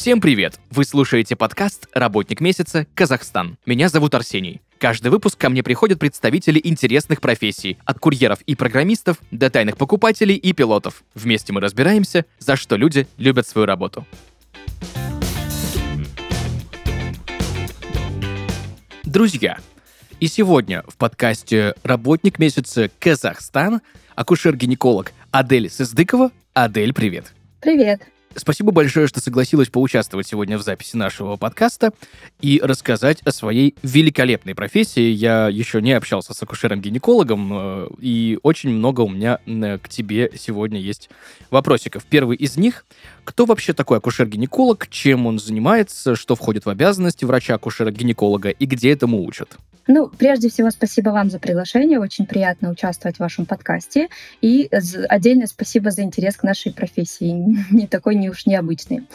Всем привет! Вы слушаете подкаст «Работник месяца. Казахстан». Меня зовут Арсений. Каждый выпуск ко мне приходят представители интересных профессий, от курьеров и программистов до тайных покупателей и пилотов. Вместе мы разбираемся, за что люди любят свою работу. Друзья, и сегодня в подкасте «Работник месяца. Казахстан» акушер-гинеколог Адель Сыздыкова. Адель, привет! Привет! Спасибо большое, что согласилась поучаствовать сегодня в записи нашего подкаста и рассказать о своей великолепной профессии. Я еще не общался с акушером-гинекологом, э, и очень много у меня к тебе сегодня есть вопросиков. Первый из них — кто вообще такой акушер-гинеколог, чем он занимается, что входит в обязанности врача-акушера-гинеколога и где этому учат? Ну, прежде всего, спасибо вам за приглашение. Очень приятно участвовать в вашем подкасте. И отдельно спасибо за интерес к нашей профессии. Не такой не уж необычный.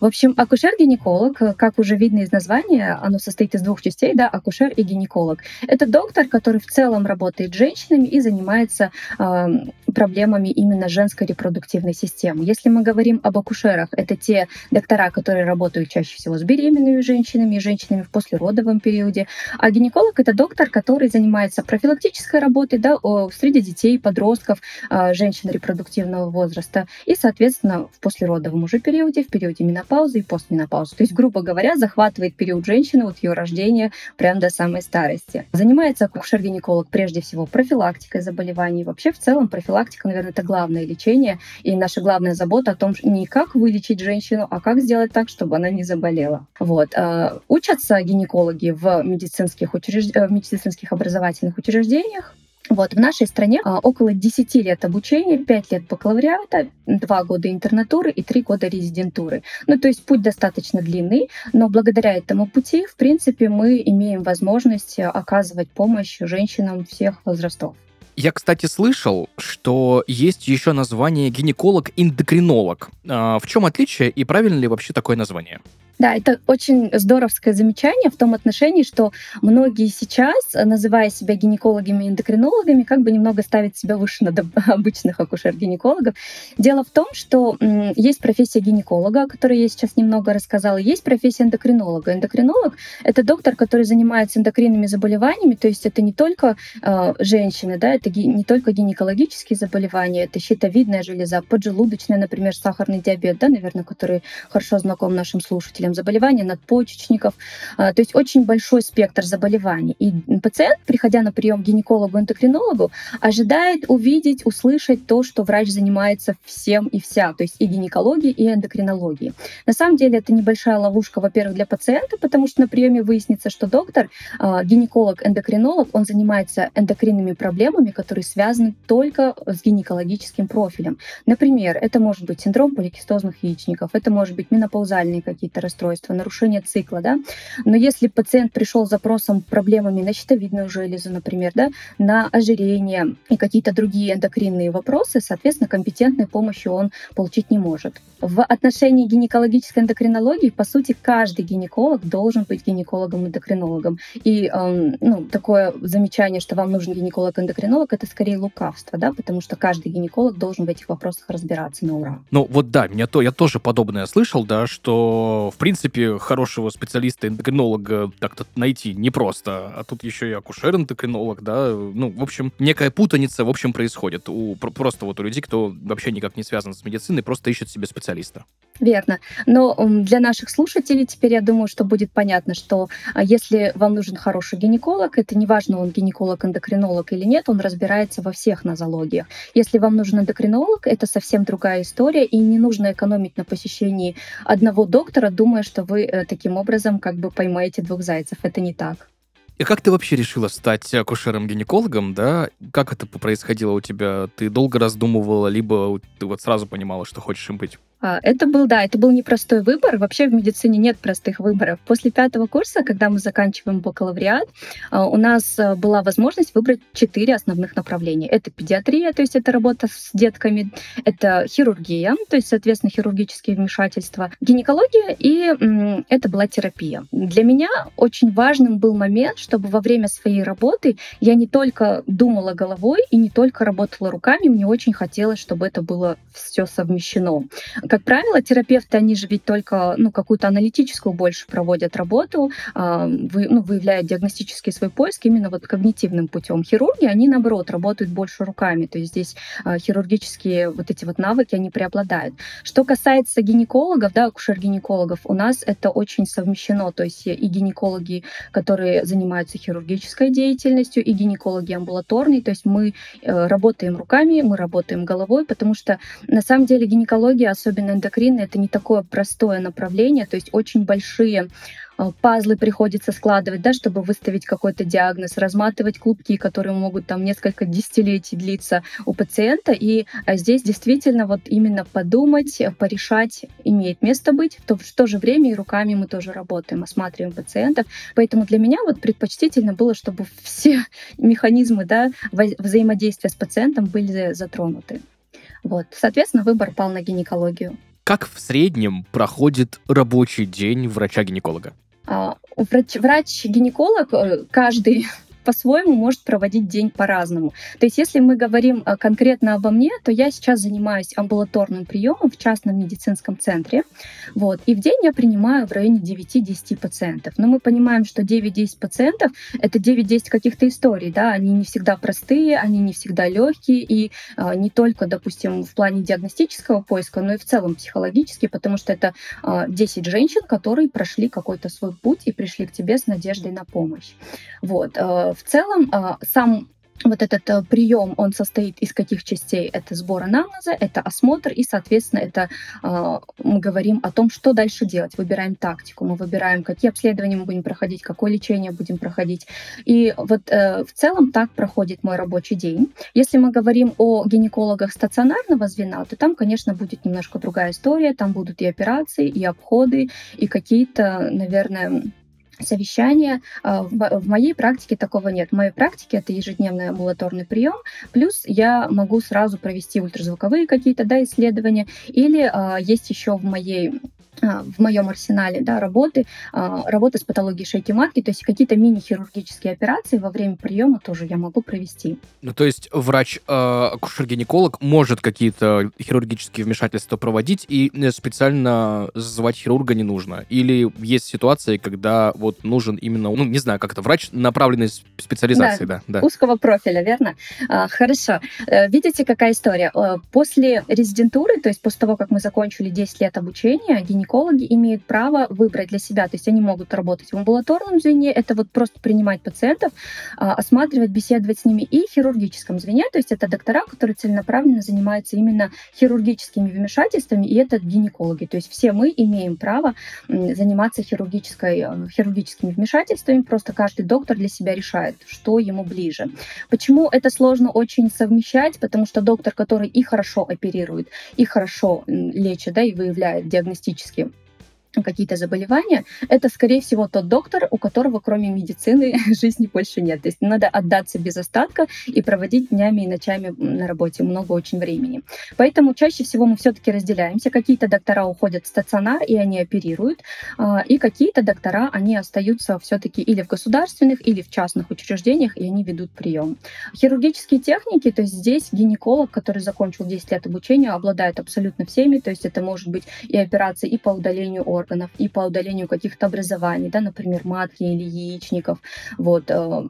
В общем, акушер-гинеколог, как уже видно из названия, оно состоит из двух частей, да, акушер и гинеколог. Это доктор, который в целом работает с женщинами и занимается э, проблемами именно женской репродуктивной системы. Если мы говорим об акушерах, это те доктора, которые работают чаще всего с беременными женщинами и женщинами в послеродовом периоде. А гинеколог — это доктор, который занимается профилактической работой да, среди детей, подростков, а, женщин репродуктивного возраста и, соответственно, в послеродовом уже периоде, в периоде менопаузы и постменопаузы. То есть, грубо говоря, захватывает период женщины от ее рождения прямо до самой старости. Занимается акушер-гинеколог прежде всего профилактикой заболеваний, вообще в целом профилактика, наверное, это главное лечение. И наша главная забота о том, не как вылечить женщину, а как сделать так, чтобы она не заболела. Вот. А, учатся гинекологи в медицинских, учреж... Э, в медицинских образовательных учреждениях. Вот, в нашей стране а, около 10 лет обучения, 5 лет бакалавриата, 2 года интернатуры и 3 года резидентуры. Ну, то есть путь достаточно длинный, но благодаря этому пути, в принципе, мы имеем возможность оказывать помощь женщинам всех возрастов. Я, кстати, слышал, что есть еще название гинеколог-эндокринолог. А в чем отличие и правильно ли вообще такое название? Да, это очень здоровское замечание в том отношении, что многие сейчас, называя себя гинекологами и эндокринологами, как бы немного ставят себя выше над обычных акушер-гинекологов. Дело в том, что есть профессия гинеколога, о которой я сейчас немного рассказала, есть профессия эндокринолога. Эндокринолог — это доктор, который занимается эндокринными заболеваниями, то есть это не только э, женщины, да, это не только гинекологические заболевания, это щитовидная железа, поджелудочная, например, сахарный диабет, да, наверное, который хорошо знаком нашим слушателям, там, заболевания надпочечников. А, то есть очень большой спектр заболеваний. И пациент, приходя на прием к гинекологу-эндокринологу, ожидает увидеть, услышать то, что врач занимается всем и вся, то есть и гинекологией, и эндокринологией. На самом деле это небольшая ловушка, во-первых, для пациента, потому что на приеме выяснится, что доктор, а, гинеколог-эндокринолог, он занимается эндокринными проблемами, которые связаны только с гинекологическим профилем. Например, это может быть синдром поликистозных яичников, это может быть менопаузальные какие-то расстройства, нарушение цикла, да. Но если пациент пришел с запросом проблемами на щитовидную железу, например, да, на ожирение и какие-то другие эндокринные вопросы, соответственно, компетентной помощи он получить не может. В отношении гинекологической эндокринологии, по сути, каждый гинеколог должен быть гинекологом-эндокринологом. И э, ну, такое замечание, что вам нужен гинеколог-эндокринолог, это скорее лукавство, да, потому что каждый гинеколог должен в этих вопросах разбираться на ура. Ну вот да, меня то, я тоже подобное слышал, да, что в принципе хорошего специалиста-эндокринолога так-то найти непросто. А тут еще и акушер-эндокринолог, да. Ну, в общем, некая путаница, в общем, происходит. У, просто вот у людей, кто вообще никак не связан с медициной, просто ищет себе специалиста. Верно. Но для наших слушателей теперь я думаю, что будет понятно, что а, если вам нужен хороший гинеколог, это не важно, он гинеколог-эндокринолог или нет, он разбирается во всех нозологиях. Если вам нужен эндокринолог, это совсем другая история, и не нужно экономить на посещении одного доктора, думая, думаю, что вы э, таким образом как бы поймаете двух зайцев. Это не так. И как ты вообще решила стать акушером-гинекологом, да? Как это происходило у тебя? Ты долго раздумывала, либо ты вот сразу понимала, что хочешь им быть? А, это был, да, это был непростой выбор. Вообще в медицине нет простых выборов. После пятого курса, когда мы заканчиваем бакалавриат, а, у нас а, была возможность выбрать четыре основных направления. Это педиатрия, то есть это работа с детками, это хирургия, то есть, соответственно, хирургические вмешательства, гинекология и это была терапия. Для меня очень важным был момент, чтобы во время своей работы я не только думала головой и не только работала руками, мне очень хотелось, чтобы это было все совмещено как правило, терапевты, они же ведь только ну, какую-то аналитическую больше проводят работу, э, вы, ну, выявляют диагностический свой поиск именно вот когнитивным путем. Хирурги, они, наоборот, работают больше руками, то есть здесь э, хирургические вот эти вот навыки, они преобладают. Что касается гинекологов, да, акушер-гинекологов, у нас это очень совмещено, то есть и гинекологи, которые занимаются хирургической деятельностью, и гинекологи амбулаторные, то есть мы э, работаем руками, мы работаем головой, потому что на самом деле гинекология, особенно эндокринная, это не такое простое направление, то есть очень большие Э, пазлы приходится складывать, да, чтобы выставить какой-то диагноз, разматывать клубки, которые могут там несколько десятилетий длиться у пациента. И э, здесь действительно вот именно подумать, порешать имеет место быть. То, в то же время и руками мы тоже работаем, осматриваем пациентов. Поэтому для меня вот предпочтительно было, чтобы все механизмы да, взаимодействия с пациентом были затронуты. Вот. Соответственно, выбор пал на гинекологию. Как в среднем проходит рабочий день врача-гинеколога? А, врач, врач-гинеколог э, каждый по-своему может проводить день по-разному. То есть, если мы говорим э, конкретно обо мне, то я сейчас занимаюсь амбулаторным приемом в частном медицинском центре. Вот, и в день я принимаю в районе 9-10 пациентов. Но мы понимаем, что 9-10 пациентов — это 9-10 каких-то историй, да, они не всегда простые, они не всегда легкие, и а, не только, допустим, в плане диагностического поиска, но и в целом психологически, потому что это а, 10 женщин, которые прошли какой-то свой путь и пришли к тебе с надеждой на помощь. Вот. Э, в целом а, сам вот этот э, прием, он состоит из каких частей? Это сбор анамнеза, это осмотр, и, соответственно, это э, мы говорим о том, что дальше делать. Выбираем тактику, мы выбираем, какие обследования мы будем проходить, какое лечение будем проходить. И вот э, в целом так проходит мой рабочий день. Если мы говорим о гинекологах стационарного звена, то там, конечно, будет немножко другая история. Там будут и операции, и обходы, и какие-то, наверное, совещания. А, в моей практике такого нет. В моей практике это ежедневный амбулаторный прием, плюс я могу сразу провести ультразвуковые какие-то да, исследования, или а, есть еще в моей в моем арсенале да, работы, а, работа с патологией шейки матки, то есть какие-то мини-хирургические операции во время приема тоже я могу провести. Ну, то есть врач, а, может какие-то хирургические вмешательства проводить, и э, специально звать хирурга не нужно? Или есть ситуации, когда вот нужен именно, ну, не знаю, как это, врач направленной специализации, да? да, да. Узкого профиля, верно? Хорошо. Э, видите, какая история? Э, после резидентуры, то есть после того, как мы закончили 10 лет обучения, гинеколог гинекологи имеют право выбрать для себя, то есть они могут работать в амбулаторном звене, это вот просто принимать пациентов, а, осматривать, беседовать с ними, и в хирургическом звене, то есть это доктора, которые целенаправленно занимаются именно хирургическими вмешательствами, и это гинекологи, то есть все мы имеем право заниматься хирургической, э, хирургическими вмешательствами, просто каждый доктор для себя решает, что ему ближе. Почему это сложно очень совмещать? Потому что доктор, который и хорошо оперирует, и хорошо лечит, да, и выявляет диагностически Янковским – какие-то заболевания, это, скорее всего, тот доктор, у которого кроме медицины жизни больше нет. То есть надо отдаться без остатка и проводить днями и ночами на работе много очень времени. Поэтому чаще всего мы все-таки разделяемся. Какие-то доктора уходят в стационар, и они оперируют, а, и какие-то доктора, они остаются все-таки или в государственных, или в частных учреждениях, и они ведут прием. Хирургические техники, то есть здесь гинеколог, который закончил 10 лет обучения, обладает абсолютно всеми, то есть это может быть и операции и по удалению органов, органов и по удалению каких-то образований, да, например, матки или яичников. Вот. Э,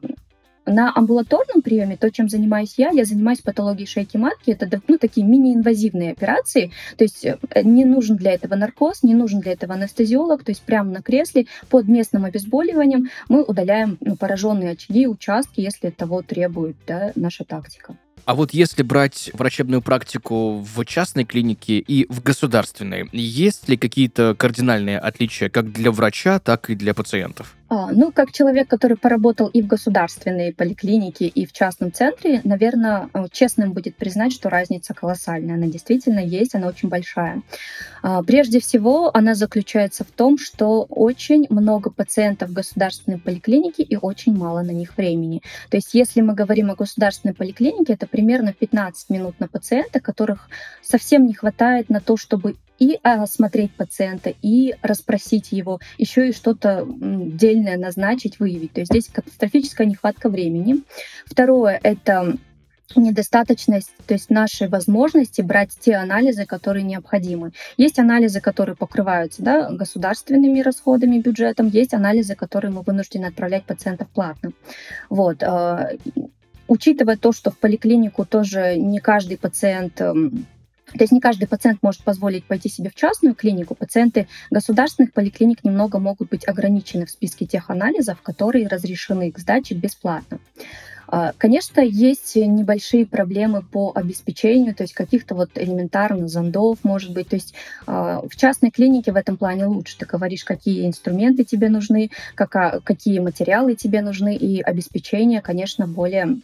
на амбулаторном приеме, то, чем занимаюсь я, я занимаюсь патологией шейки матки. Это ну, такие мини-инвазивные операции. То есть э, не нужен для этого наркоз, не нужен для этого анестезиолог. То есть прямо на кресле под местным обезболиванием мы удаляем ну, пораженные очаги, участки, если того требует да, наша тактика. А вот если брать врачебную практику в частной клинике и в государственной, есть ли какие-то кардинальные отличия как для врача, так и для пациентов? А, ну, как человек, который поработал и в государственной поликлинике, и в частном центре, наверное, э, честным будет признать, что разница колоссальная. Она действительно есть, она очень большая. А, прежде всего, она заключается в том, что очень много пациентов в государственной поликлинике и очень мало на них времени. То есть, если мы говорим о государственной поликлинике, это примерно 15 минут на пациента, которых совсем не хватает на то, чтобы и осмотреть пациента, и расспросить его, еще и что-то дельное назначить, выявить. То есть здесь катастрофическая нехватка времени. Второе — это недостаточность, то есть нашей возможности брать те анализы, которые необходимы. Есть анализы, которые покрываются да, государственными расходами, бюджетом, есть анализы, которые мы вынуждены отправлять пациентов платно. Вот. А, учитывая то, что в поликлинику тоже не каждый пациент эм, то есть не каждый пациент может позволить пойти себе в частную клинику. Пациенты государственных поликлиник немного могут быть ограничены в списке тех анализов, которые разрешены к сдаче бесплатно. А, конечно, есть небольшие проблемы по обеспечению, то есть каких-то вот элементарных зондов, может быть. То есть а, в частной клинике в этом плане лучше. Ты говоришь, какие инструменты тебе нужны, какие материалы тебе нужны, и обеспечение, конечно, более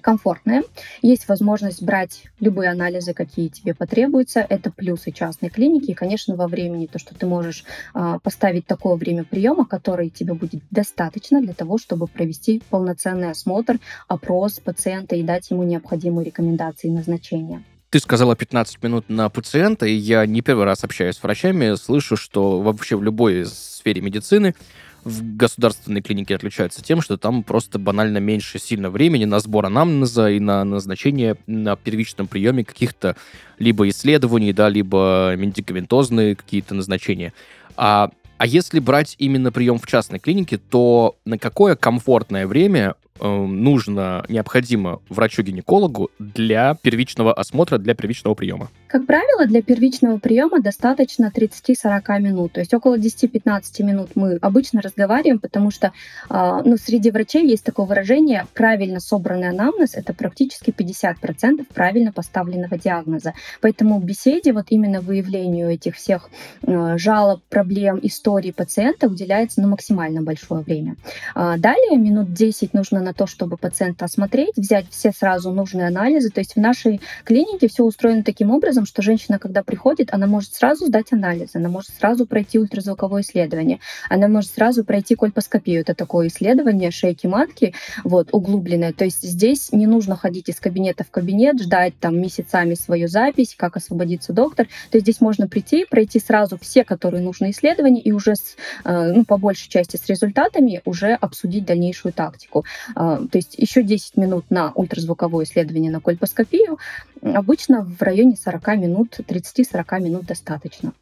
комфортная. Есть возможность брать любые анализы, какие тебе потребуются. Это плюсы частной клиники. И, конечно, во времени то, что ты можешь э, поставить такое время приема, которое тебе будет достаточно для того, чтобы провести полноценный осмотр, опрос пациента и дать ему необходимые рекомендации и назначения. Ты сказала 15 минут на пациента, и я не первый раз общаюсь с врачами, слышу, что вообще в любой сфере медицины в государственной клинике отличаются тем, что там просто банально меньше сильно времени на сбор анамнеза и на назначение на первичном приеме каких-то либо исследований, да, либо медикаментозные какие-то назначения. А, а если брать именно прием в частной клинике, то на какое комфортное время нужно, необходимо врачу-гинекологу для первичного осмотра, для первичного приема? Как правило, для первичного приема достаточно 30-40 минут. То есть около 10-15 минут мы обычно разговариваем, потому что а, ну, среди врачей есть такое выражение «правильно собранный анамнез» — это практически 50% правильно поставленного диагноза. Поэтому в беседе, вот именно выявлению этих всех э, жалоб, проблем, историй пациента уделяется ну, максимально большое время. А, далее минут 10 нужно на то, чтобы пациента осмотреть, взять все сразу нужные анализы. То есть в нашей клинике все устроено таким образом, что женщина, когда приходит, она может сразу сдать анализы, она может сразу пройти ультразвуковое исследование, она может сразу пройти кольпоскопию. Это такое исследование шейки матки, вот, углубленное. То есть здесь не нужно ходить из кабинета в кабинет, ждать там месяцами свою запись, как освободится доктор. То есть здесь можно прийти, пройти сразу все, которые нужны исследования, и уже с, э, ну, по большей части с результатами уже обсудить дальнейшую тактику. А, то есть еще 10 минут на ультразвуковое исследование на кольпоскопию. Обычно в районе 40 минут, 30-40 минут достаточно.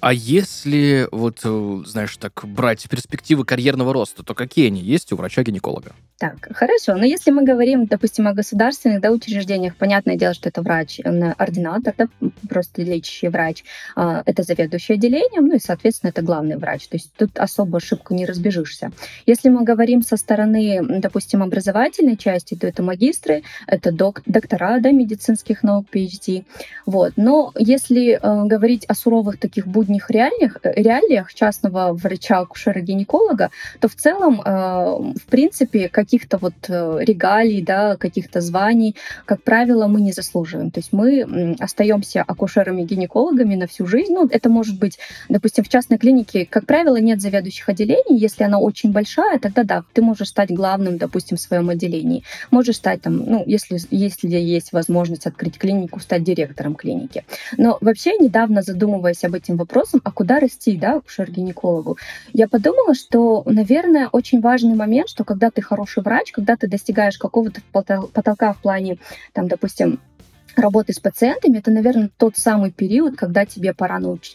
А если, вот, э, знаешь, так брать перспективы карьерного роста, то какие они есть у врача-гинеколога? Так, хорошо. Но если мы говорим, допустим, о государственных да, учреждениях, понятное дело, что это врач, ординатор, да, просто лечащий врач, а, это заведующий отделением, ну и, соответственно, это главный врач. То есть тут особо ошибку не разбежишься. Если мы говорим со стороны, допустим, образовательной части, то это магистры, это док доктора да, медицинских наук, PhD. Вот. Но если э, говорить о суровых таких будних реалиях, э, реалиях частного врача-акушера-гинеколога, то в целом, э, в принципе, как каких-то вот э, регалий, да, каких-то званий, как правило, мы не заслуживаем. То есть мы остаемся акушерами-гинекологами на всю жизнь. Ну, это может быть, допустим, в частной клинике, как правило, нет заведующих отделений. Если она очень большая, тогда да, ты можешь стать главным, допустим, в своем отделении. Можешь стать там, ну, если, если есть возможность открыть клинику, стать директором клиники. Но вообще, недавно задумываясь об этом вопросом, а куда расти, да, акушер-гинекологу, я подумала, что, наверное, очень важный момент, что когда ты хороший врач, когда ты достигаешь какого-то потолка в плане, там, допустим, работы с пациентами, это, наверное, тот самый период, когда тебе пора науч...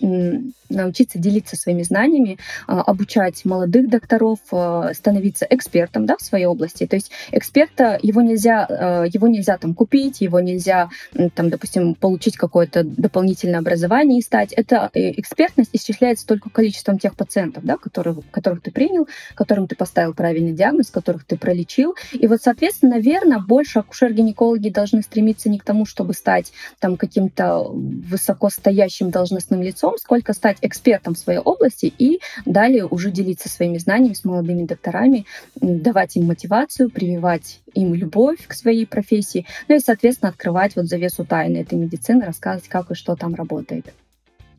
научиться делиться своими знаниями, а, обучать молодых докторов, а, становиться экспертом да, в своей области. То есть эксперта, его нельзя, а, его нельзя там купить, его нельзя, там, допустим, получить какое-то дополнительное образование и стать. Это э, экспертность исчисляется только количеством тех пациентов, да, которых, которых ты принял, которым ты поставил правильный диагноз, которых ты пролечил. И вот, соответственно, наверное, больше акушер-гинекологи должны стремиться не к тому, чтобы чтобы стать там каким-то высокостоящим должностным лицом, сколько стать экспертом в своей области и далее уже делиться своими знаниями с молодыми докторами, давать им мотивацию, прививать им любовь к своей профессии, ну и, соответственно, открывать вот завесу тайны этой медицины, рассказывать, как и что там работает.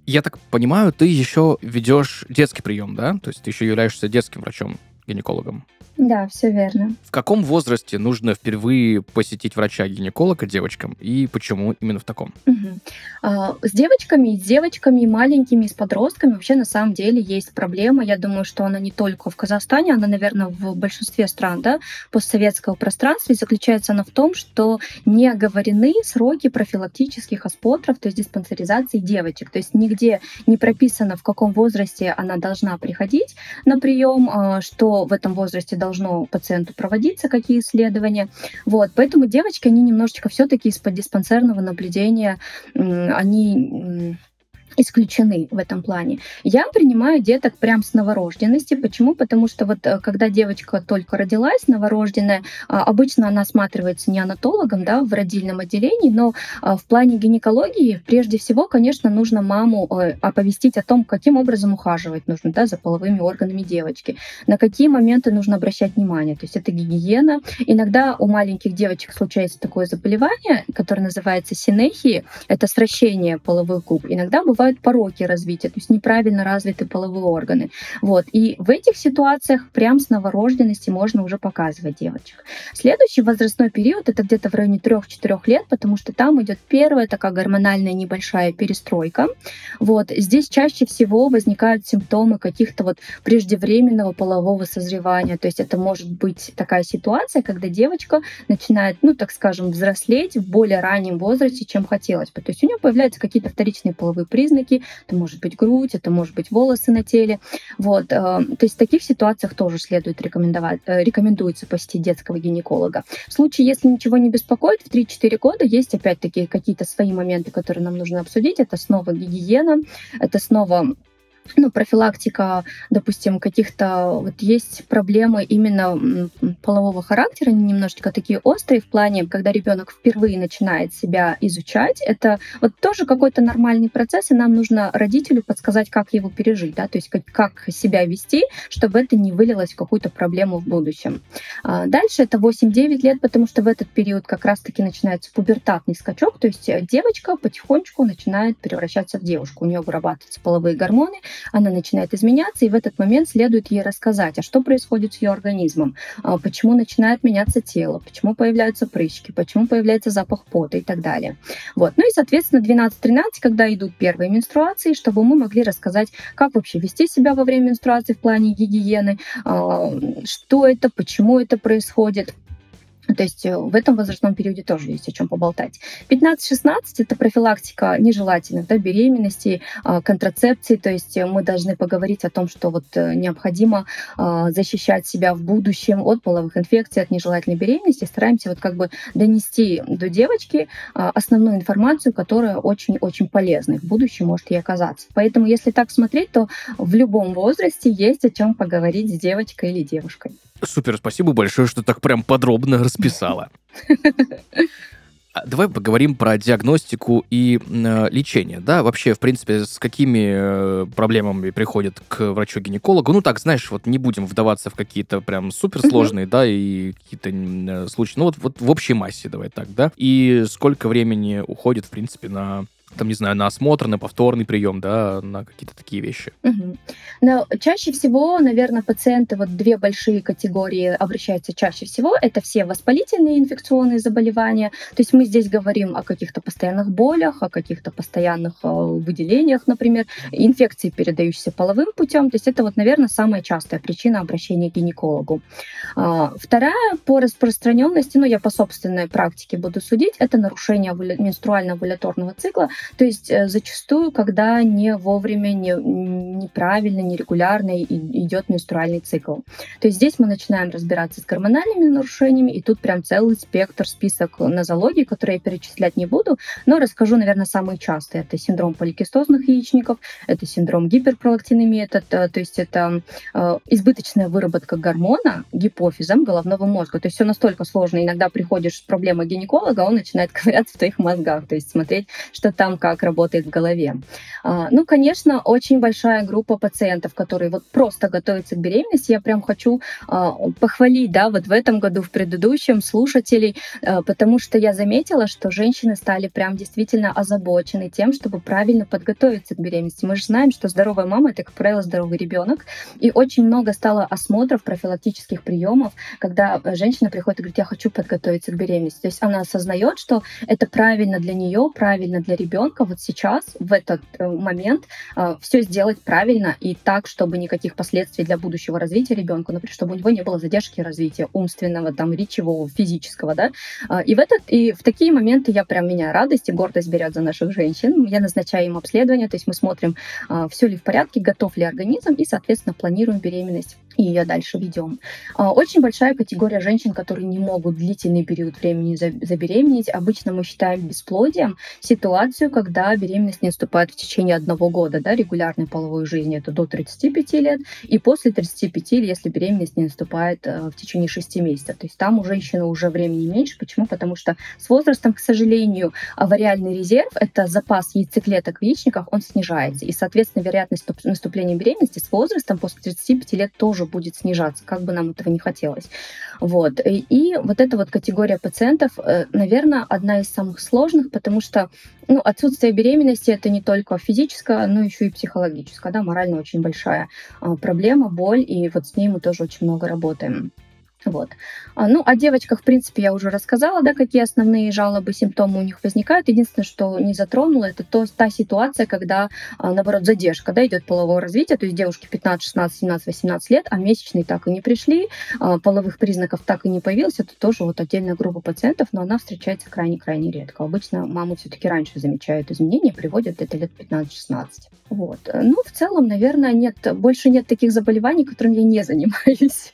Я так понимаю, ты еще ведешь детский прием, да? То есть ты еще являешься детским врачом. гинекологом. Да, все верно. В каком возрасте нужно впервые посетить врача-гинеколога девочкам и почему именно в таком? Угу. А, с девочками, с девочками маленькими, с подростками вообще на самом деле есть проблема. Я думаю, что она не только в Казахстане, она, наверное, в большинстве стран да, постсоветского пространства. И заключается она в том, что не оговорены сроки профилактических осмотров, то есть диспансеризации девочек. То есть нигде не прописано, в каком возрасте она должна приходить на прием, а, что в этом возрасте должно пациенту проводиться, какие исследования. Вот, поэтому девочки, они немножечко все-таки из-под диспансерного наблюдения, они исключены в этом плане. Я принимаю деток прям с новорожденности. Почему? Потому что вот э, когда девочка только родилась, новорожденная, а, обычно она осматривается не анатологом, да, в родильном отделении, но а, в плане гинекологии прежде всего, конечно, нужно маму э, оповестить о том, каким образом ухаживать нужно, да, за половыми органами девочки, на какие моменты нужно обращать внимание. То есть это гигиена. Иногда у маленьких девочек случается такое заболевание, которое называется синехии, это сращение половых губ. Иногда бывает бывают пороки развития, то есть неправильно развиты половые органы. Вот. И в этих ситуациях прям с новорожденности можно уже показывать девочек. Следующий возрастной период это где-то в районе 3-4 лет, потому что там идет первая такая гормональная небольшая перестройка. Вот. Здесь чаще всего возникают симптомы каких-то вот преждевременного полового созревания. То есть это может быть такая ситуация, когда девочка начинает, ну так скажем, взрослеть в более раннем возрасте, чем хотелось бы. То есть у нее появляются какие-то вторичные половые признаки, признаки, это может быть грудь, это может быть волосы на теле. Вот. Э, то есть в таких ситуациях тоже следует рекомендовать, э, рекомендуется посетить детского гинеколога. В случае, если ничего не беспокоит, в 3-4 года есть опять-таки какие-то свои моменты, которые нам нужно обсудить. Это снова гигиена, это снова ну, профилактика, допустим, каких-то вот есть проблемы именно полового характера, они немножечко такие острые в плане, когда ребенок впервые начинает себя изучать, это вот тоже какой-то нормальный процесс, и нам нужно родителю подсказать, как его пережить, да, то есть как, как себя вести, чтобы это не вылилось в какую-то проблему в будущем. А дальше это 8-9 лет, потому что в этот период как раз-таки начинается пубертатный скачок, то есть девочка потихонечку начинает превращаться в девушку, у нее вырабатываются половые гормоны, она начинает изменяться, и в этот момент следует ей рассказать, а что происходит с ее организмом, а почему начинает меняться тело, почему появляются прыщики, почему появляется запах пота? И так далее. Вот. Ну и, соответственно, 12-13, когда идут первые менструации, чтобы мы могли рассказать, как вообще вести себя во время менструации в плане гигиены, а, что это, почему это происходит, то есть э, в этом возрастном периоде тоже есть о чем поболтать. 15-16 это профилактика нежелательных да, беременностей, а, контрацепции. То есть мы должны поговорить о том, что вот э, необходимо а, защищать себя в будущем от половых инфекций, от нежелательной беременности. Стараемся вот как бы донести до девочки а, основную информацию, которая очень-очень полезна в будущем может ей оказаться. Поэтому если так смотреть, то в любом возрасте есть о чем поговорить с девочкой или девушкой. Супер, спасибо большое, что так прям подробно расписала. А давай поговорим про диагностику и э, лечение. Да, вообще, в принципе, с какими э, проблемами приходят к врачу-гинекологу. Ну, так, знаешь, вот не будем вдаваться в какие-то прям суперсложные, mm-hmm. да, и какие-то э, случаи. Ну, вот, вот в общей массе, давай так, да. И сколько времени уходит, в принципе, на там, не знаю, на осмотр, на повторный прием, да, на какие-то такие вещи. Угу. Но чаще всего, наверное, пациенты, вот две большие категории обращаются чаще всего, это все воспалительные инфекционные заболевания, то есть мы здесь говорим о каких-то постоянных болях, о каких-то постоянных э, выделениях, например, инфекции, передающиеся половым путем, то есть это вот, наверное, самая частая причина обращения к гинекологу. А, вторая по распространенности, ну, я по собственной практике буду судить, это нарушение менструально-овуляторного цикла, то есть э, зачастую, когда не вовремя, не, неправильно, нерегулярно идет менструальный цикл. То есть здесь мы начинаем разбираться с гормональными нарушениями, и тут прям целый спектр, список нозологий, которые я перечислять не буду, но расскажу, наверное, самые частые. Это синдром поликистозных яичников, это синдром гиперпролактинемии, это, то есть это э, избыточная выработка гормона гипофизом головного мозга. То есть все настолько сложно. Иногда приходишь с проблемой гинеколога, он начинает ковыряться в твоих мозгах, то есть смотреть, что там том, как работает в голове. А, ну, конечно, очень большая группа пациентов, которые вот просто готовятся к беременности. Я прям хочу а, похвалить, да, вот в этом году, в предыдущем слушателей, а, потому что я заметила, что женщины стали прям действительно озабочены тем, чтобы правильно подготовиться к беременности. Мы же знаем, что здоровая мама это, как правило, здоровый ребенок, и очень много стало осмотров, профилактических приемов, когда женщина приходит и говорит, я хочу подготовиться к беременности. То есть она осознает, что это правильно для нее, правильно для ребенка вот сейчас, в этот э, момент, э, все сделать правильно и так, чтобы никаких последствий для будущего развития ребенка, например, чтобы у него не было задержки развития умственного, там, речевого, физического, да. А, и в этот, и в такие моменты я прям меня радость и гордость берет за наших женщин. Я назначаю им обследование, то есть мы смотрим, все ли в порядке, готов ли организм, и, соответственно, планируем беременность и ее дальше ведем. А, очень большая категория женщин, которые не могут длительный период времени забеременеть. Обычно мы считаем бесплодием ситуацию, когда беременность не наступает в течение одного года, да, регулярной половой жизни, это до 35 лет, и после 35, если беременность не наступает э, в течение 6 месяцев. То есть там у женщины уже времени меньше. Почему? Потому что с возрастом, к сожалению, авариальный резерв, это запас яйцеклеток в яичниках, он снижается. И, соответственно, вероятность наступления беременности с возрастом после 35 лет тоже тоже будет снижаться, как бы нам этого не хотелось. Вот. И, и вот эта вот категория пациентов, э, наверное, одна из самых сложных, потому что ну, отсутствие беременности это не только физическая, но еще и психологическая, да, морально очень большая а, проблема, боль, и вот с ней мы тоже очень много работаем. Вот. А, ну, о девочках, в принципе, я уже рассказала, да, какие основные жалобы, симптомы у них возникают. Единственное, что не затронула, это то, та ситуация, когда, а, наоборот, задержка, да, идет полового развития, то есть девушки 15, 16, 17, 18 лет, а месячные так и не пришли, а, половых признаков так и не появилось. Это тоже вот отдельная группа пациентов, но она встречается крайне-крайне редко. Обычно мамы все-таки раньше замечают изменения, приводят это лет 15-16. Вот. Ну, в целом, наверное, нет, больше нет таких заболеваний, которыми я не занимаюсь.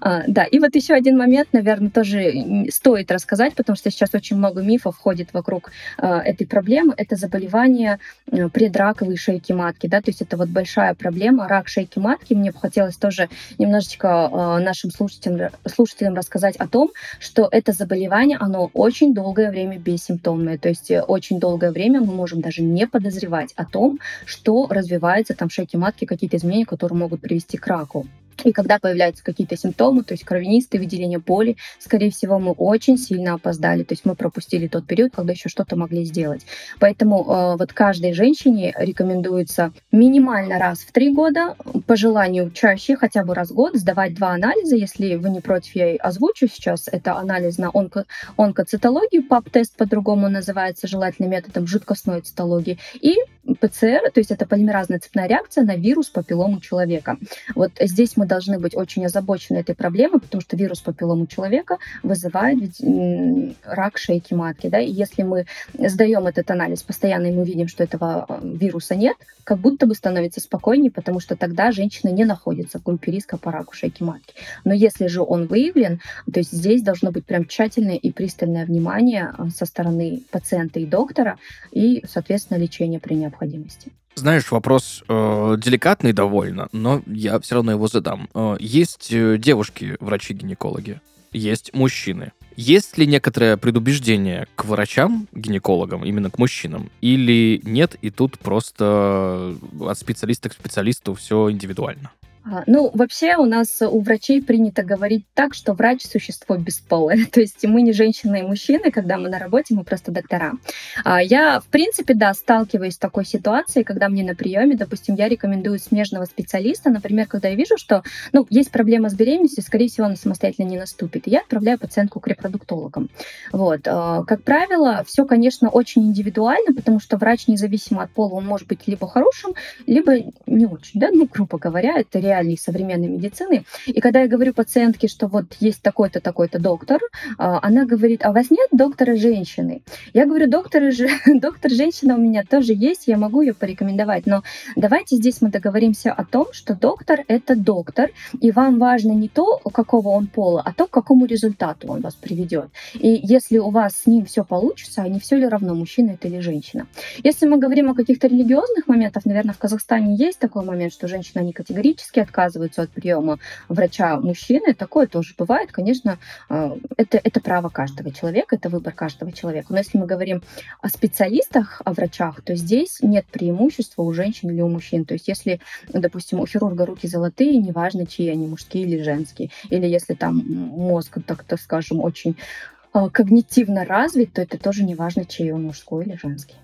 А, да, и вот еще один момент, наверное, тоже стоит рассказать, потому что сейчас очень много мифов ходит вокруг а, этой проблемы. Это заболевание а, предраковой шейки матки, да, то есть это вот большая проблема, рак шейки матки. Мне бы хотелось тоже немножечко а, нашим слушателям, слушателям рассказать о том, что это заболевание, оно очень долгое время бессимптомное, то есть очень долгое время мы можем даже не подозревать о том, что развивается там в шейке матки какие-то изменения, которые могут привести к раку. И когда появляются какие-то симптомы, то есть кровянистые, выделение боли, скорее всего, мы очень сильно опоздали. То есть мы пропустили тот период, когда еще что-то могли сделать. Поэтому э, вот каждой женщине рекомендуется минимально раз в три года, по желанию чаще, хотя бы раз в год, сдавать два анализа. Если вы не против, я озвучу сейчас. Это анализ на онко онкоцитологию, ПАП-тест по-другому называется, желательно методом жидкостной цитологии, и ПЦР, то есть это полимеразная цепная реакция на вирус папиллому человека. Вот здесь мы должны быть очень озабочены этой проблемой, потому что вирус папиллому человека вызывает рак шейки матки. Да? И если мы сдаем этот анализ постоянно, и мы видим, что этого э, вируса нет, как будто бы становится спокойнее, потому что тогда женщина не находится в группе риска по раку шейки матки. Но если же он выявлен, то есть здесь должно быть прям тщательное и пристальное внимание э, со стороны пациента и доктора, и, соответственно, лечение при необходимости. Знаешь, вопрос э, деликатный довольно, но я все равно его задам. Э, есть э, девушки, врачи-гинекологи, есть мужчины. Есть ли некоторое предубеждение к врачам, гинекологам, именно к мужчинам, или нет, и тут просто от специалиста к специалисту все индивидуально? А, ну, вообще у нас у врачей принято говорить так, что врач — существо бесполое. То есть мы не женщины и мужчины, когда мы на работе, мы просто доктора. А, я, в принципе, да, сталкиваюсь с такой ситуацией, когда мне на приеме, допустим, я рекомендую смежного специалиста, например, когда я вижу, что, ну, есть проблема с беременностью, скорее всего, она самостоятельно не наступит, и я отправляю пациентку к репродуктологам. Вот. А, как правило, все, конечно, очень индивидуально, потому что врач, независимо от пола, он может быть либо хорошим, либо не очень, да, ну, грубо говоря, это реально реалий современной медицины. И когда я говорю пациентке, что вот есть такой-то, такой-то доктор, а, она говорит, а у вас нет доктора женщины? Я говорю, доктор, доктор женщина у меня тоже есть, я могу ее порекомендовать, но давайте здесь мы договоримся о том, что доктор — это доктор, и вам важно не то, какого он пола, а то, к какому результату он вас приведет. И если у вас с ним все получится, а не все ли равно, мужчина это или женщина. Если мы говорим о каких-то религиозных моментах, наверное, в Казахстане есть такой момент, что женщина не категорически девушки отказываются от приема врача мужчины, такое тоже бывает. Конечно, э, это, это право каждого человека, это выбор каждого человека. Но если мы говорим о специалистах, о врачах, то здесь нет преимущества у женщин или у мужчин. То есть если, допустим, у хирурга руки золотые, неважно, чьи они, мужские или женские, или если там мозг, так, так скажем, очень э, когнитивно развит, то это тоже неважно, чей он мужской или женский.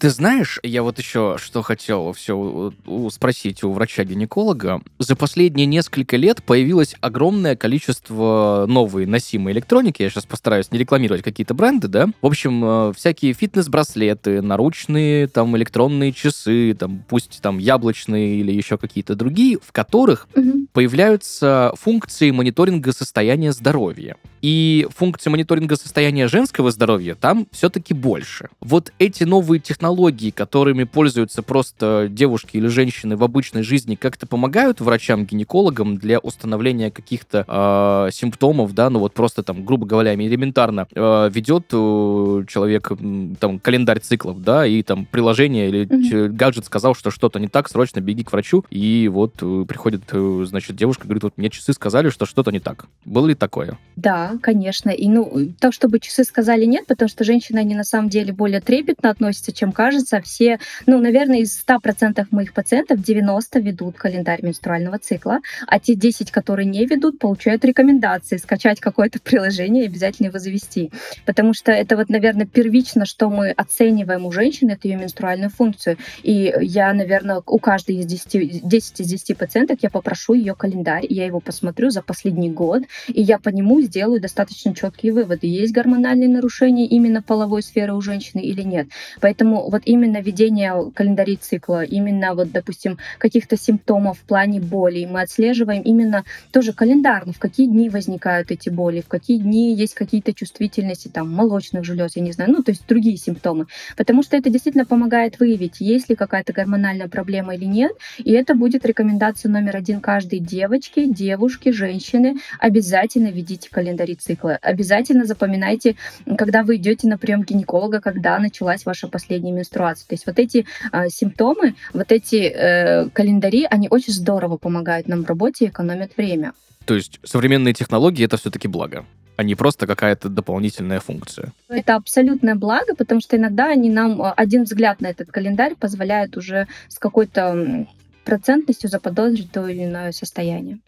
Ты знаешь, я вот еще что хотел все спросить у врача-гинеколога. За последние несколько лет появилось огромное количество новой носимой электроники. Я сейчас постараюсь не рекламировать какие-то бренды, да. В общем, э, всякие фитнес-браслеты, наручные, там, электронные часы, там, пусть там яблочные или еще какие-то другие, в которых угу. появляются функции мониторинга состояния здоровья. И функции мониторинга состояния женского здоровья там все-таки больше. Вот эти новые технологии, которыми пользуются просто девушки или женщины в обычной жизни, как-то помогают врачам-гинекологам для установления каких-то э, симптомов, да, ну вот просто там, грубо говоря, элементарно э, ведет э, человек там календарь циклов, да, и там приложение или mm-hmm. гаджет сказал, что что-то не так, срочно беги к врачу, и вот э, приходит, э, значит, девушка, говорит, вот мне часы сказали, что что-то не так. Было ли такое? Да, конечно. И, ну, то, чтобы часы сказали нет, потому что женщины, они на самом деле более трепетно относятся, чем кажется. Все, ну, наверное, из 100% моих пациентов 90 ведут календарь менструального цикла, а те 10, которые не ведут, получают рекомендации скачать какое-то приложение и обязательно его завести. Потому что это вот, наверное, первично, что мы оцениваем у женщины, это ее менструальную функцию. И я, наверное, у каждой из 10, 10 из 10 пациенток я попрошу ее календарь, я его посмотрю за последний год, и я по нему сделаю достаточно четкие выводы, есть гормональные нарушения именно половой сферы у женщины или нет. Поэтому вот именно ведение календарей цикла, именно вот, допустим, каких-то симптомов в плане боли, мы отслеживаем именно тоже календарно, в какие дни возникают эти боли, в какие дни есть какие-то чувствительности, там, молочных желез, я не знаю, ну, то есть другие симптомы. Потому что это действительно помогает выявить, есть ли какая-то гормональная проблема или нет, и это будет рекомендация номер один каждой девочки, девушки, женщины. Обязательно ведите календарь три цикла. Обязательно запоминайте, когда вы идете на прием гинеколога, когда началась ваша последняя менструация. То есть вот эти э, симптомы, вот эти э, календари, они очень здорово помогают нам в работе и экономят время. То есть современные технологии это все-таки благо а не просто какая-то дополнительная функция. Это абсолютное благо, потому что иногда они нам а, один взгляд на этот календарь позволяет уже с какой-то процентностью заподозрить то или иное состояние.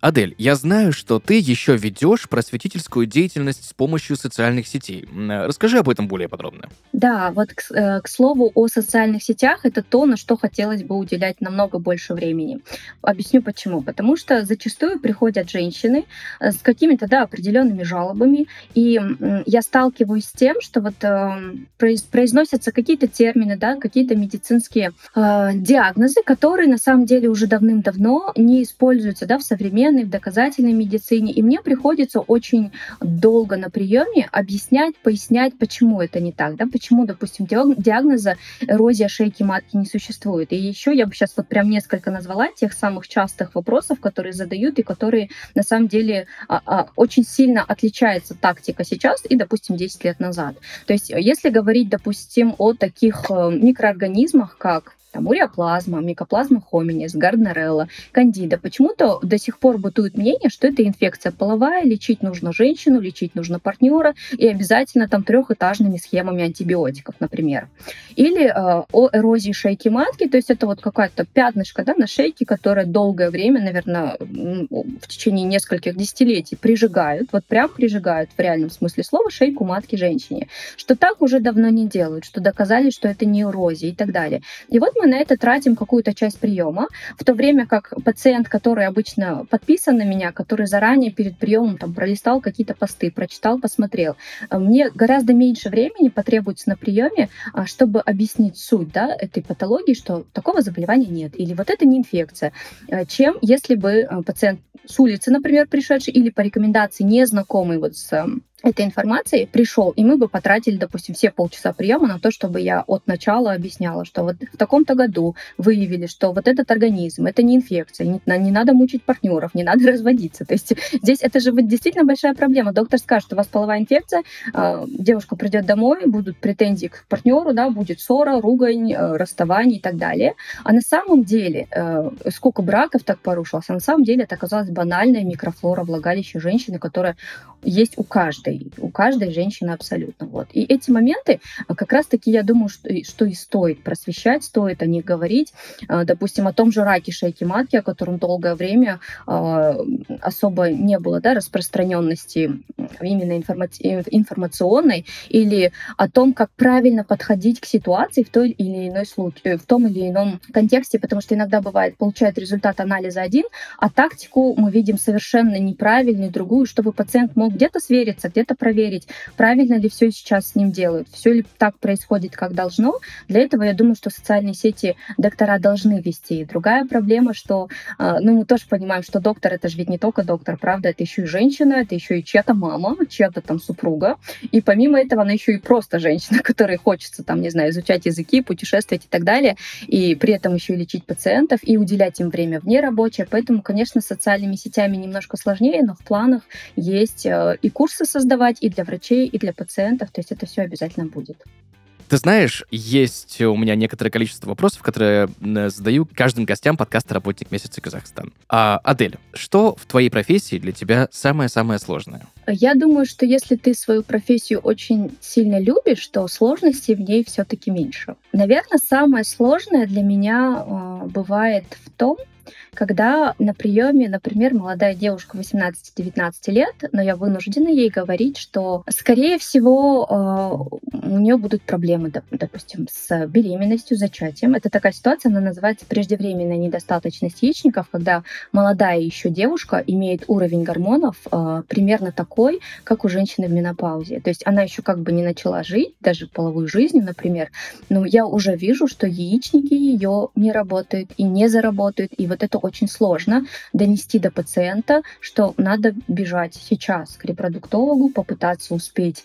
Адель, я знаю, что ты еще ведешь просветительскую деятельность с помощью социальных сетей. Расскажи об этом более подробно. Да, вот к, э, к слову о социальных сетях, это то, на что хотелось бы уделять намного больше времени. Объясню почему. Потому что зачастую приходят женщины э, с какими-то, да, определенными жалобами, и я сталкиваюсь с тем, что вот э, произносятся какие-то термины, да, какие-то медицинские э, диагнозы, которые на самом деле уже давным-давно не используются, да, в современной, в доказательной медицине. И мне приходится очень долго на приеме объяснять, пояснять, почему это не так, да, почему, допустим, диагноза эрозия шейки матки не существует. И еще я бы сейчас вот прям несколько назвала тех самых частых вопросов, которые задают и которые на самом деле а, а, очень сильно отличается тактика сейчас и, допустим, 10 лет назад. То есть если говорить, допустим, о таких э, микроорганизмах, как там уреоплазма, микоплазма хоминис, гарднерелла, кандида. Почему-то до сих пор бытует мнение, что это инфекция половая, лечить нужно женщину, лечить нужно партнера и обязательно там трехэтажными схемами антибиотиков, например. Или э, о эрозии шейки матки, то есть это вот какая-то пятнышко да, на шейке, которая долгое время, наверное, в течение нескольких десятилетий прижигают, вот прям прижигают в реальном смысле слова шейку матки женщине, что так уже давно не делают, что доказали, что это не эрозия и так далее. И вот мы на это тратим какую-то часть приема, в то время как пациент, который обычно подписан на меня, который заранее перед приемом там пролистал какие-то посты, прочитал, посмотрел, э, мне гораздо меньше времени потребуется на приеме, а, чтобы объяснить суть да, этой патологии, что такого заболевания нет, или вот это не инфекция, э, чем если бы э, пациент с улицы, например, пришедший, или по рекомендации незнакомый вот с этой информацией пришел, и мы бы потратили, допустим, все полчаса приема на то, чтобы я от начала объясняла, что вот в таком-то году выявили, что вот этот организм, это не инфекция, не, не надо мучить партнеров, не надо разводиться. То есть здесь это же вот действительно большая проблема. Доктор скажет, у вас половая инфекция, э, девушка придет домой, будут претензии к партнеру, да, будет ссора, ругань, э, расставание и так далее. А на самом деле, э, сколько браков так порушилось, а на самом деле это оказалась банальная микрофлора влагалища женщины, которая есть у каждой, у каждой женщины абсолютно. Вот. И эти моменты а, как раз-таки, я думаю, что, что и стоит просвещать, стоит о них говорить. А, допустим, о том же раке шейки матки, о котором долгое время а, особо не было да, распространенности именно информати- информационной, или о том, как правильно подходить к ситуации в той или иной случае, в том или ином контексте, потому что иногда бывает, получает результат анализа один, а тактику мы видим совершенно неправильную, другую, чтобы пациент мог где-то свериться, где-то проверить, правильно ли все сейчас с ним делают, все ли так происходит, как должно. Для этого я думаю, что социальные сети доктора должны вести. Другая проблема, что, а, ну, мы тоже понимаем, что доктор это же ведь не только доктор, правда, это еще и женщина, это еще и чья-то мама, чья-то там супруга. И помимо этого она еще и просто женщина, которой хочется там, не знаю, изучать языки, путешествовать и так далее, и при этом еще и лечить пациентов, и уделять им время вне рабочее. Поэтому, конечно, с социальными сетями немножко сложнее, но в планах есть э, и курсы создавать и для врачей, и для пациентов. То есть это все обязательно будет. Ты знаешь, есть у меня некоторое количество вопросов, которые задаю каждым гостям подкаста «Работник месяца Казахстан». А, Адель, что в твоей профессии для тебя самое-самое сложное? Я думаю, что если ты свою профессию очень сильно любишь, то сложностей в ней все-таки меньше. Наверное, самое сложное для меня э, бывает в том, когда на приеме, например, молодая девушка 18-19 лет, но я вынуждена ей говорить, что, скорее всего, э, у нее будут проблемы, допустим, с беременностью, зачатием. Это такая ситуация, она называется преждевременная недостаточность яичников, когда молодая еще девушка имеет уровень гормонов э, примерно такой, как у женщины в менопаузе. То есть она еще как бы не начала жить, даже половую жизнь, например, но я уже вижу, что яичники ее не работают и не заработают, и вот это очень сложно донести до пациента, что надо бежать сейчас к репродуктологу, попытаться успеть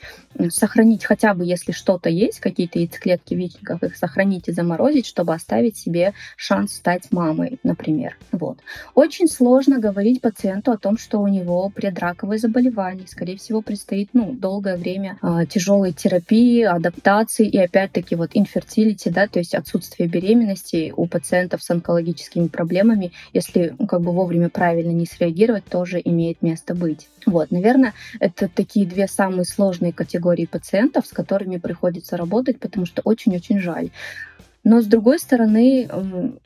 сохранить хотя бы, если что-то есть, какие-то яйцеклетки в яичниках, их сохранить и заморозить, чтобы оставить себе шанс стать мамой, например. Вот. Очень сложно говорить пациенту о том, что у него предраковые заболевания. Скорее всего, предстоит ну, долгое время э, тяжелой терапии, адаптации и опять-таки вот инфертилити, да, то есть отсутствие беременности у пациентов с онкологическими проблемами, если как бы вовремя правильно не среагировать, тоже имеет место быть. Вот, наверное, это такие две самые сложные категории пациентов, с которыми приходится работать, потому что очень-очень жаль. Но, с другой стороны,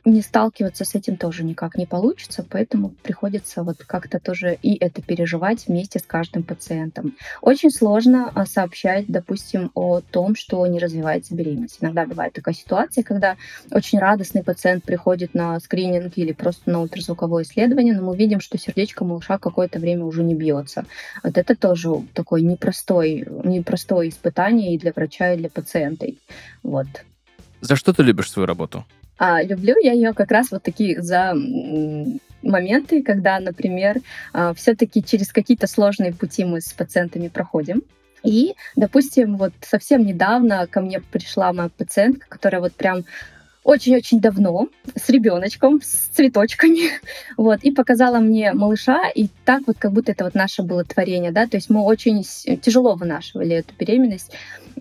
не сталкиваться с этим тоже никак не получится, поэтому приходится вот как-то тоже и это переживать вместе с каждым пациентом. Очень сложно а, сообщать, допустим, о том, что не развивается беременность. Иногда бывает такая ситуация, когда очень радостный пациент приходит на скрининг или просто на ультразвуковое исследование, но мы видим, что сердечко малыша какое-то время уже не бьется. Вот это тоже такое непростое, непростое испытание и для врача, и для пациента. Вот. За что ты любишь свою работу? А, люблю я ее как раз вот такие за моменты, когда, например, а, все-таки через какие-то сложные пути мы с пациентами проходим. И, допустим, вот совсем недавно ко мне пришла моя пациентка, которая вот прям очень-очень давно с ребеночком, с цветочками, вот, и показала мне малыша, и так вот, как будто это вот наше было творение, да, то есть мы очень тяжело вынашивали эту беременность,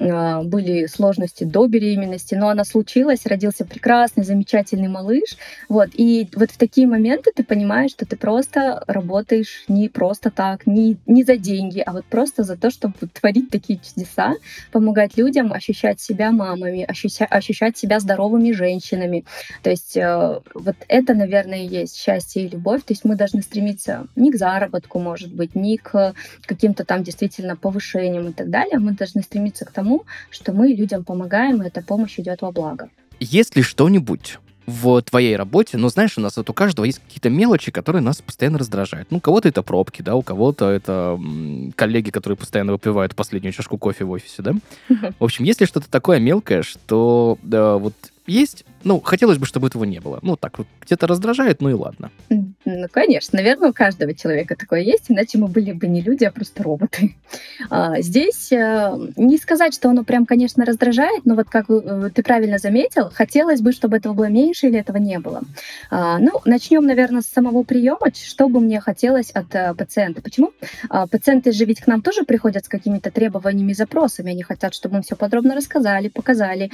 а, были сложности до беременности, но она случилась, родился прекрасный, замечательный малыш, вот, и вот в такие моменты ты понимаешь, что ты просто работаешь не просто так, не, не за деньги, а вот просто за то, чтобы творить такие чудеса, помогать людям ощущать себя мамами, ощущать, ощущать себя здоровыми женщинами, женщинами. То есть э, вот это, наверное, и есть счастье и любовь. То есть мы должны стремиться не к заработку, может быть, не к каким-то там действительно повышениям и так далее. Мы должны стремиться к тому, что мы людям помогаем, и эта помощь идет во благо. Есть ли что-нибудь, в твоей работе, но знаешь, у нас вот у каждого есть какие-то мелочи, которые нас постоянно раздражают. Ну, у кого-то это пробки, да, у кого-то это коллеги, которые постоянно выпивают последнюю чашку кофе в офисе, да. В общем, если что-то такое мелкое, что да, вот есть, ну, хотелось бы, чтобы этого не было. Ну, так вот, где-то раздражает, ну и ладно. Ну, конечно, наверное, у каждого человека такое есть, иначе мы были бы не люди, а просто роботы. А, здесь э, не сказать, что оно прям, конечно, раздражает, но вот как э, ты правильно заметил, хотелось бы, чтобы этого было меньше или этого не было. А, ну, начнем, наверное, с самого приема. Что бы мне хотелось от э, пациента? Почему? А, пациенты же ведь к нам тоже приходят с какими-то требованиями, запросами. Они хотят, чтобы мы все подробно рассказали, показали,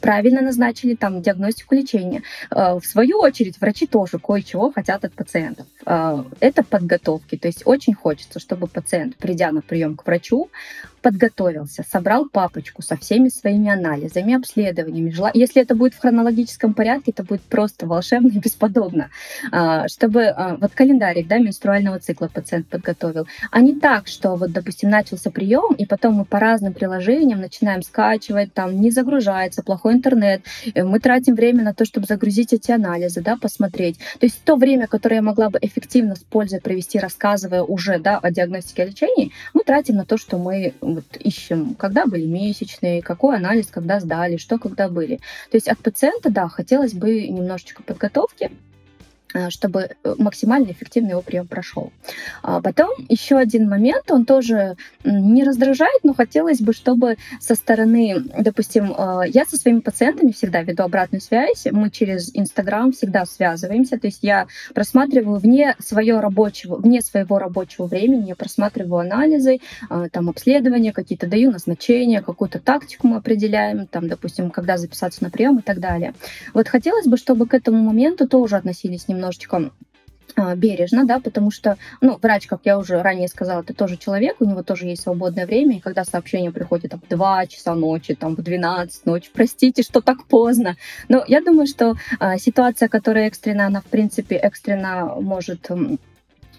правильно назначили там диагностику лечения. В свою очередь, врачи тоже кое-чего хотят от пациентов. Это подготовки. То есть очень хочется, чтобы пациент, придя на прием к врачу, подготовился, собрал папочку со всеми своими анализами, обследованиями. Если это будет в хронологическом порядке, это будет просто волшебно и бесподобно. А, чтобы а, вот календарик да, менструального цикла пациент подготовил. А не так, что вот, допустим, начался прием, и потом мы по разным приложениям начинаем скачивать, там не загружается, плохой интернет. Мы тратим время на то, чтобы загрузить эти анализы, да, посмотреть. То есть то время, которое я могла бы эффективно с пользой провести, рассказывая уже да, о диагностике и лечении, мы тратим на то, что мы вот ищем, когда были месячные, какой анализ, когда сдали, что когда были. То есть от пациента, да, хотелось бы немножечко подготовки, чтобы э, максимально эффективно его прием прошел. А потом еще один момент, он тоже не раздражает, но хотелось бы, чтобы со стороны, допустим, э, я со своими пациентами всегда веду обратную связь, мы через Инстаграм всегда связываемся, то есть я просматриваю вне, свое рабочего, вне своего рабочего времени, я просматриваю анализы, там обследования какие-то, даю назначения, какую-то тактику мы определяем, там, допустим, когда записаться на прием и так далее. Вот хотелось бы, чтобы к этому моменту тоже относились немного немножечко а, бережно, да, потому что, ну, врач, как я уже ранее сказала, это тоже человек, у него тоже есть свободное время, и когда сообщение приходит там, в 2 часа ночи, там, в 12 ночи, простите, что так поздно, но я думаю, что а, ситуация, которая экстрена, она, в принципе, экстренно может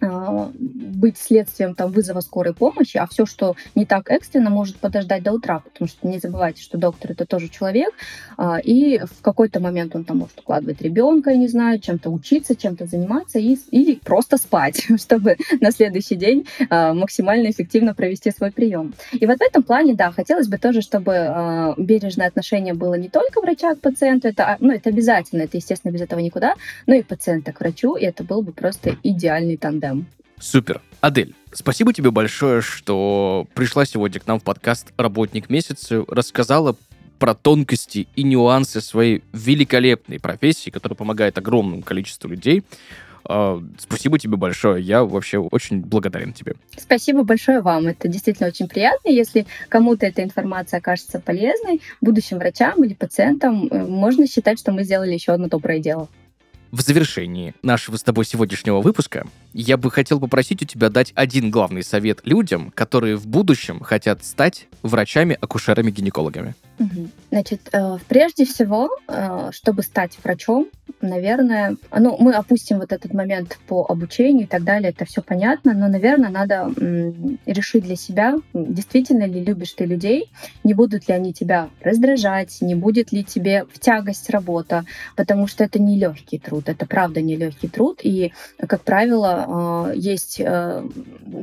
быть следствием там, вызова скорой помощи, а все, что не так экстренно, может подождать до утра, потому что не забывайте, что доктор это тоже человек, а, и в какой-то момент он там может укладывать ребенка, я не знаю, чем-то учиться, чем-то заниматься и, или просто спать, чтобы на следующий день а, максимально эффективно провести свой прием. И вот в этом плане, да, хотелось бы тоже, чтобы бережное отношение было не только врача к пациенту, это, ну, это обязательно, это, естественно, без этого никуда, но и пациента к врачу, и это был бы просто идеальный тандем Амстердам. Супер. Адель, спасибо тебе большое, что пришла сегодня к нам в подкаст «Работник месяца», рассказала про тонкости и нюансы своей великолепной профессии, которая помогает огромному количеству людей. А, спасибо тебе большое. Я вообще очень благодарен тебе. Спасибо большое вам. Это действительно очень приятно. Если кому-то эта информация окажется полезной, будущим врачам или пациентам, э, можно считать, что мы сделали еще одно доброе дело. В завершении нашего с тобой сегодняшнего выпуска я бы хотел попросить у тебя дать один главный совет людям, которые в будущем хотят стать врачами-акушерами-гинекологами. Значит, э, прежде всего, э, чтобы стать врачом, наверное, ну, мы опустим вот этот момент по обучению и так далее, это все понятно, но, наверное, надо решить для себя, действительно ли любишь ты людей, не будут ли они тебя раздражать, не будет ли тебе в тягость работа, потому что это не легкий труд, это правда не легкий труд, и, как правило, э, есть, то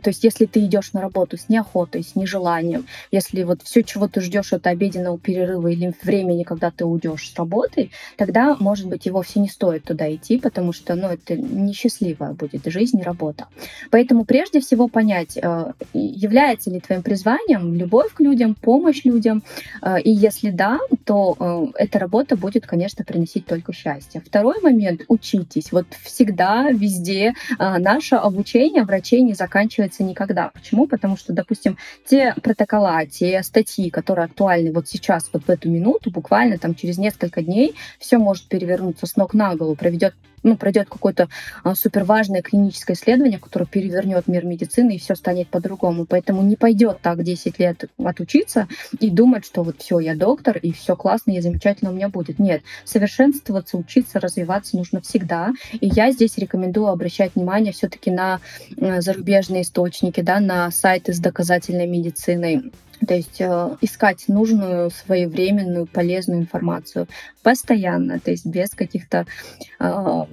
есть если ты идешь на работу с неохотой, с нежеланием, если вот все, чего ты ждешь от обеденного перерыва или времени, когда ты уйдешь с работы, тогда, может быть, и вовсе не стоит туда идти, потому что, ну, это несчастливая будет жизнь и работа. Поэтому прежде всего понять, э, является ли твоим призванием любовь к людям, помощь людям, э, и если да, то э, эта работа будет, конечно, приносить только счастье. Второй момент — учитесь. Вот всегда, везде наше обучение врачей не заканчивается никогда. Почему? Потому что, допустим, те протокола, те статьи, которые актуальны вот сейчас, сейчас, вот в эту минуту, буквально там через несколько дней, все может перевернуться с ног на голову, проведет ну, пройдет какое-то а, суперважное клиническое исследование, которое перевернет мир медицины, и все станет по-другому. Поэтому не пойдет так 10 лет отучиться и думать, что вот все, я доктор, и все классно, и замечательно у меня будет. Нет, совершенствоваться, учиться, развиваться нужно всегда. И я здесь рекомендую обращать внимание все-таки на зарубежные источники, да, на сайты с доказательной медициной То есть э, искать нужную, своевременную, полезную информацию постоянно, то есть без каких-то э,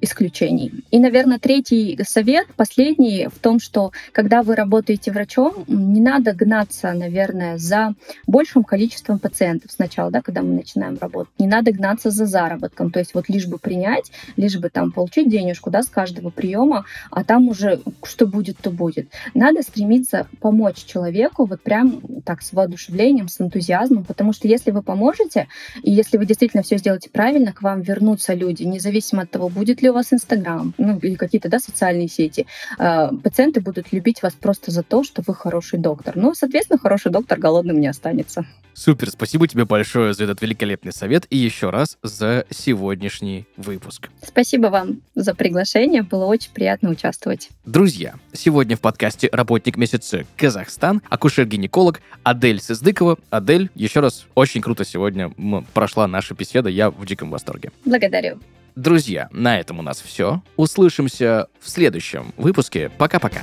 исключений. И, наверное, третий совет, последний, в том, что когда вы работаете врачом, не надо гнаться, наверное, за большим количеством пациентов сначала, да, когда мы начинаем работать. Не надо гнаться за заработком, то есть вот лишь бы принять, лишь бы там получить денежку, да, с каждого приема, а там уже что будет, то будет. Надо стремиться помочь человеку вот прям так с воодушевлением, с энтузиазмом, потому что если вы поможете, и если вы действительно все сделаете правильно, к вам вернутся люди, независимо от того, будет ли у вас Инстаграм, ну или какие-то да, социальные сети. Э, пациенты будут любить вас просто за то, что вы хороший доктор. Ну, соответственно, хороший доктор голодным не останется. Супер, спасибо тебе большое за этот великолепный совет и еще раз за сегодняшний выпуск. Спасибо вам за приглашение, было очень приятно участвовать. Друзья, сегодня в подкасте «Работник месяца Казахстан» акушер-гинеколог Адель Сыздыкова. Адель, еще раз, очень круто сегодня прошла наша беседа, я в диком восторге. Благодарю. Друзья, на этом у нас все. Услышимся в следующем выпуске. Пока-пока.